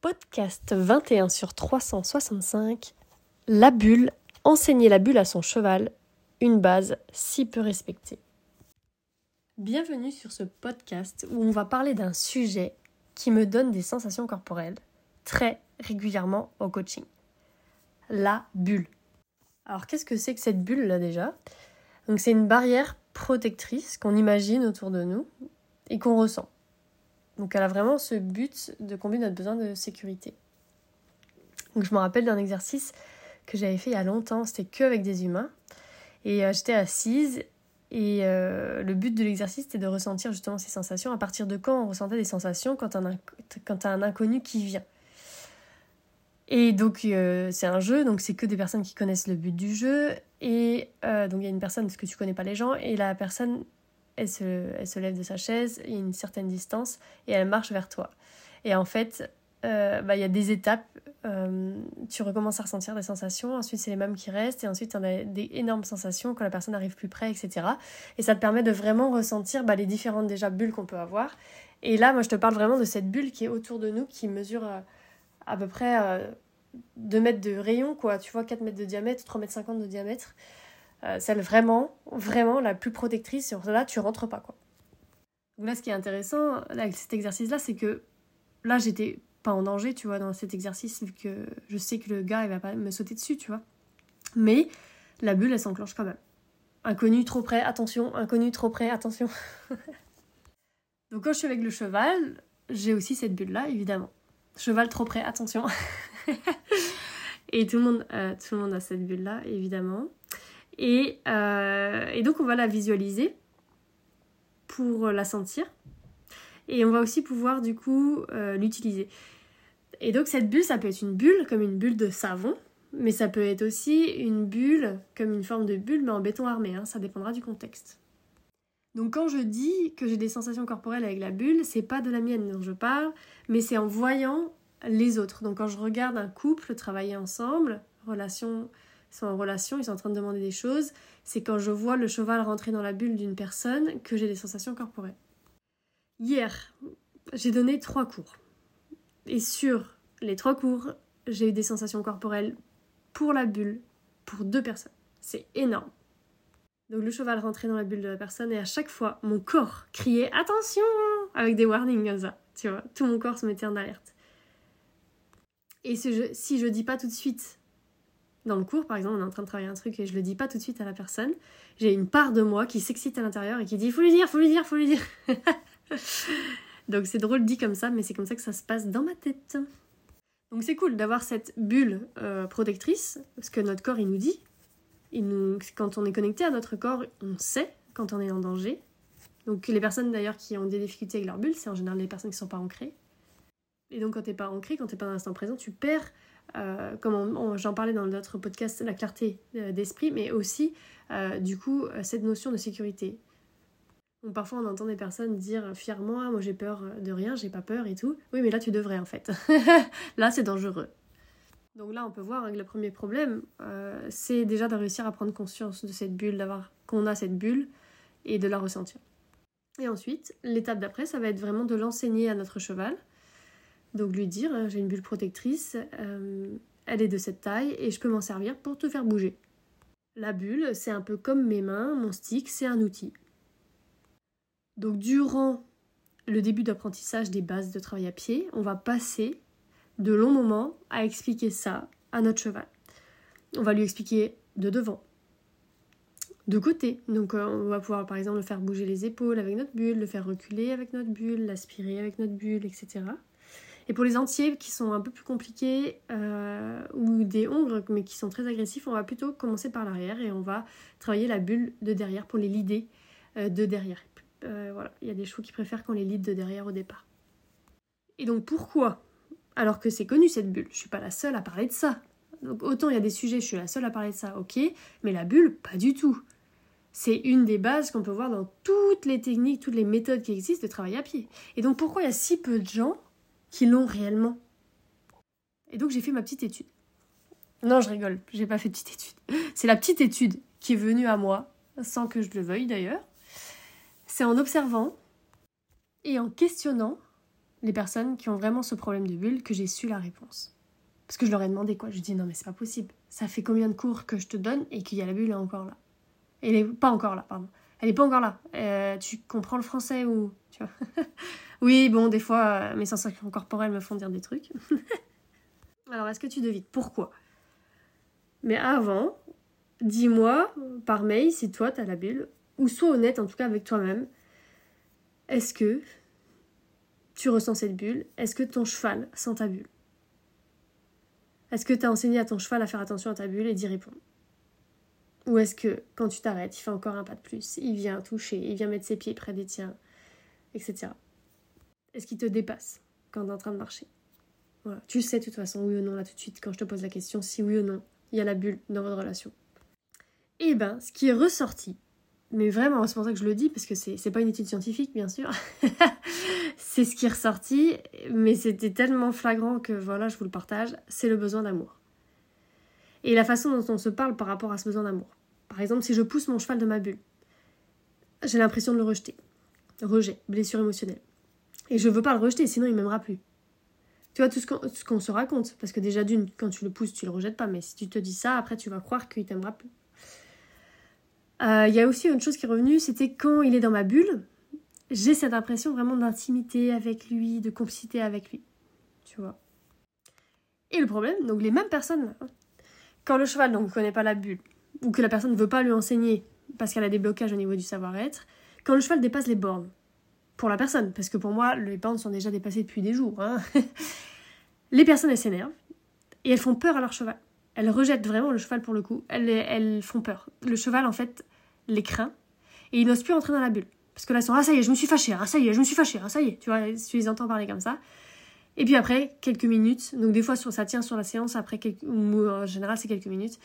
Podcast 21 sur 365. La bulle, enseigner la bulle à son cheval, une base si peu respectée. Bienvenue sur ce podcast où on va parler d'un sujet qui me donne des sensations corporelles très régulièrement au coaching. La bulle. Alors qu'est-ce que c'est que cette bulle là déjà? Donc c'est une barrière protectrice qu'on imagine autour de nous et qu'on ressent. Donc elle a vraiment ce but de combler notre besoin de sécurité. Donc je me rappelle d'un exercice que j'avais fait il y a longtemps, c'était que avec des humains. Et euh, j'étais assise et euh, le but de l'exercice c'était de ressentir justement ces sensations. À partir de quand on ressentait des sensations quand quand un inconnu qui vient? Et donc euh, c'est un jeu, donc c'est que des personnes qui connaissent le but du jeu. Et donc il y a une personne, parce que tu connais pas les gens, et la personne elle se, lève de sa chaise, il y a une certaine distance, et elle marche vers toi. Et en fait, euh, bah, il y a des étapes, euh, tu recommences à ressentir des sensations, ensuite c'est les mêmes qui restent, et ensuite tu as des énormes sensations quand la personne arrive plus près, etc. Et ça te permet de vraiment ressentir bah, les différentes déjà bulles qu'on peut avoir. Et là, moi je te parle vraiment de cette bulle qui est autour de nous, qui mesure euh, à peu près 2 mètres de rayon, quoi, tu vois, 4 mètres de diamètre, 3 mètres 50 de diamètre. Euh, celle vraiment, vraiment la plus protectrice, sur là tu rentres pas quoi. Donc là ce qui est intéressant avec cet exercice là, c'est que là j'étais pas en danger, tu vois, dans cet exercice, vu que je sais que le gars il va pas me sauter dessus, tu vois. Mais la bulle elle s'enclenche quand même. Inconnu trop près, attention, inconnu trop près, attention. Donc quand je suis avec le cheval, j'ai aussi cette bulle là, évidemment. Cheval trop près, attention. Et tout le monde, euh, tout le monde a cette bulle là, évidemment. Euh, et, donc on va la visualiser pour la sentir. Et on va aussi pouvoir du coup euh, l'utiliser. Et donc cette bulle, ça peut être une bulle comme une bulle de savon, mais ça peut être aussi une bulle comme une forme de bulle, mais en béton armé. Hein. ça dépendra du contexte. Donc quand je dis que j'ai des sensations corporelles avec la bulle, c'est pas de la mienne dont je parle, mais c'est en voyant les autres. Donc quand je regarde un couple travailler ensemble, relation ils sont en relation, ils sont en train de demander des choses. C'est quand je vois le cheval rentrer dans la bulle d'une personne que j'ai des sensations corporelles. Hier, j'ai donné trois cours. Et sur les trois cours, j'ai eu des sensations corporelles pour la bulle, pour deux personnes. C'est énorme. Donc le cheval rentrait dans la bulle de la personne et à chaque fois, mon corps criait attention avec des warnings comme ça. Tu vois, tout mon corps se mettait en alerte. Et si je, si je dis pas tout de suite dans le cours, par exemple, on est en train de travailler un truc et je le dis pas tout de suite à la personne, j'ai une part de moi qui s'excite à l'intérieur et qui dit faut lui dire, faut lui dire, faut lui dire. Donc c'est drôle dit comme ça, mais c'est comme ça que ça se passe dans ma tête. Donc c'est cool d'avoir cette bulle euh, protectrice, parce que notre corps il nous dit, il nous, quand on est connecté à notre corps, on sait quand on est en danger. Donc les personnes d'ailleurs qui ont des difficultés avec leur bulle, c'est en général les personnes qui sont pas ancrées. Et donc quand tu n'es pas ancré, quand tu n'es pas dans l'instant présent, tu perds euh, comme j'en parlais dans notre podcast, la clarté euh, d'esprit, mais aussi, euh, du coup, cette notion de sécurité. parfois, on entend des personnes dire fièrement Moi, j'ai peur de rien, j'ai pas peur et tout. Oui, mais là, tu devrais en fait. là, c'est dangereux. Donc là, on peut voir hein, que le premier problème, c'est déjà de réussir à prendre conscience de cette bulle, d'avoir qu'on a cette bulle et de la ressentir. Et ensuite, l'étape d'après, ça va être vraiment de l'enseigner à notre cheval donc lui dire, hein, j'ai une bulle protectrice, euh, elle est de cette taille et je peux m'en servir pour te faire bouger. La bulle, c'est un peu comme mes mains, mon stick, c'est un outil. Donc durant le début d'apprentissage des bases de travail à pied, on va passer de longs moments à expliquer ça à notre cheval. On va lui expliquer de devant, de côté. Donc euh, on va pouvoir par exemple le faire bouger les épaules avec notre bulle, le faire reculer avec notre bulle, l'aspirer avec notre bulle, etc. Et pour les entiers qui sont un peu plus compliqués euh, ou des ongles mais qui sont très agressifs, on va plutôt commencer par l'arrière et on va travailler la bulle de derrière pour les lider euh, de derrière. Euh, voilà, il y a des chevaux qui préfèrent qu'on les lide de derrière au départ. Et donc pourquoi? Alors que c'est connu cette bulle, je suis pas la seule à parler de ça. Donc autant il y a des sujets, je suis la seule à parler de ça, ok, mais la bulle, pas du tout. C'est une des bases qu'on peut voir dans toutes les techniques, toutes les méthodes qui existent de travail à pied. Et donc pourquoi il y a si peu de gens qui l'ont réellement. Et donc j'ai fait ma petite étude. Non, je rigole, j'ai pas fait de petite étude. C'est la petite étude qui est venue à moi, sans que je le veuille d'ailleurs. C'est en observant et en questionnant les personnes qui ont vraiment ce problème de bulle que j'ai su la réponse. Parce que je leur ai demandé quoi. Je dis non mais c'est pas possible. Ça fait combien de cours que je te donne et qu'il y a la bulle encore là? Elle est pas encore là, pardon. Elle est pas encore là. Euh, tu comprends le français ou tu vois? Oui, bon, des fois euh, mes sensations corporelles me font dire des trucs. Alors est-ce que tu devines pourquoi? Mais avant, dis-moi par mail si toi t'as la bulle ou sois honnête en tout cas avec toi-même. Est-ce que tu ressens cette bulle? Est-ce que ton cheval sent ta bulle? Est-ce que tu as enseigné à ton cheval à faire attention à ta bulle et d'y répondre? Ou est-ce que quand tu t'arrêtes, il fait encore un pas de plus, il vient toucher, il vient mettre ses pieds près des tiens, etc. Est-ce qu'il te dépasse quand tu es en train de marcher? Voilà. Tu sais de toute façon, oui ou non, là tout de suite, quand je te pose la question, si oui ou non, il y a la bulle dans votre relation. Eh ben, ce qui est ressorti mais vraiment, c'est pour ça que je le dis, parce que c'est pas une étude scientifique, bien sûr. c'est ce qui est ressorti, mais c'était tellement flagrant que voilà, je vous le partage. C'est le besoin d'amour. Et la façon dont on se parle par rapport à ce besoin d'amour. Par exemple, si je pousse mon cheval de ma bulle, j'ai l'impression de le rejeter. Rejet, blessure émotionnelle. Et je veux pas le rejeter, sinon il m'aimera plus. Tu vois, tout ce qu'on se raconte. Parce que déjà, d'une, quand tu le pousses, tu le rejettes pas. Mais si tu te dis ça, après, tu vas croire qu'il t'aimera plus. Euh, il y a aussi une chose qui est revenue, c'était quand il est dans ma bulle, j'ai cette impression vraiment d'intimité avec lui, de complicité avec lui. Tu vois. Et le problème, donc les mêmes personnes, hein, quand le cheval ne connaît pas la bulle, ou que la personne ne veut pas lui enseigner parce qu'elle a des blocages au niveau du savoir-être, quand le cheval dépasse les bornes, pour la personne, parce que pour moi, les bornes sont déjà dépassées depuis des jours, hein, les personnes, elles s'énervent et elles font peur à leur cheval. Elles rejettent vraiment le cheval pour le coup. Elles, elles font peur. Le cheval, en fait, les craint et ils n'osent plus rentrer dans la bulle. Parce que là, ils sont Ah, ça y est, je me suis fâchée, ah, ça y est, je me suis fâchée, ah, ça y est. Tu vois, tu les entends parler comme ça. Et puis après, quelques minutes, donc des fois ça tient sur la séance, après, quelques, ou en général c'est quelques minutes,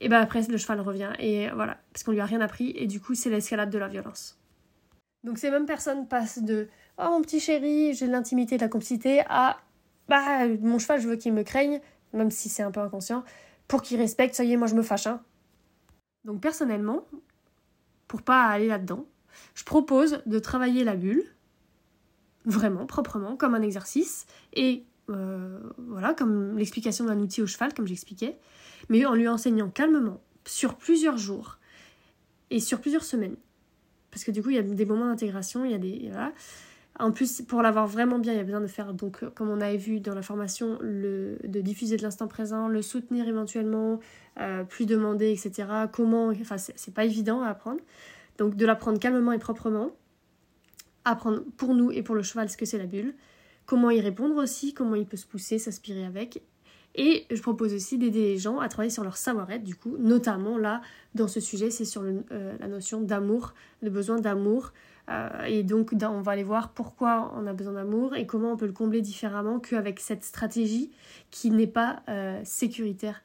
et ben après le cheval revient, et voilà, parce qu'on lui a rien appris, et du coup c'est l'escalade de la violence. Donc ces mêmes personnes passent de Oh mon petit chéri, j'ai de l'intimité, de la complicité, à Bah mon cheval, je veux qu'il me craigne, même si c'est un peu inconscient, pour qu'il respecte, ça y est, moi je me fâche. Hein. Donc personnellement, pour pas aller là-dedans, je propose de travailler la bulle, vraiment, proprement, comme un exercice, et euh, voilà, comme l'explication d'un outil au cheval, comme j'expliquais, mais en lui enseignant calmement, sur plusieurs jours, et sur plusieurs semaines. Parce que du coup, il y a des moments d'intégration, il y a des... Voilà. En plus, pour l'avoir vraiment bien, il y a besoin de faire, donc, comme on avait vu dans la formation, le, de diffuser de l'instant présent, le soutenir éventuellement, euh, plus demander, etc. Comment, enfin, c'est pas évident à apprendre. Donc, de l'apprendre calmement et proprement, apprendre pour nous et pour le cheval ce que c'est la bulle, comment y répondre aussi, comment il peut se pousser, s'aspirer avec. Et je propose aussi d'aider les gens à travailler sur leur savoir-être, du coup, notamment là, dans ce sujet, c'est sur euh, la notion d'amour, le besoin d'amour, euh, et donc, on va aller voir pourquoi on a besoin d'amour et comment on peut le combler différemment qu'avec cette stratégie qui n'est pas euh, sécuritaire,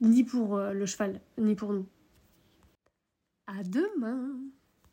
ni pour le cheval, ni pour nous. À demain!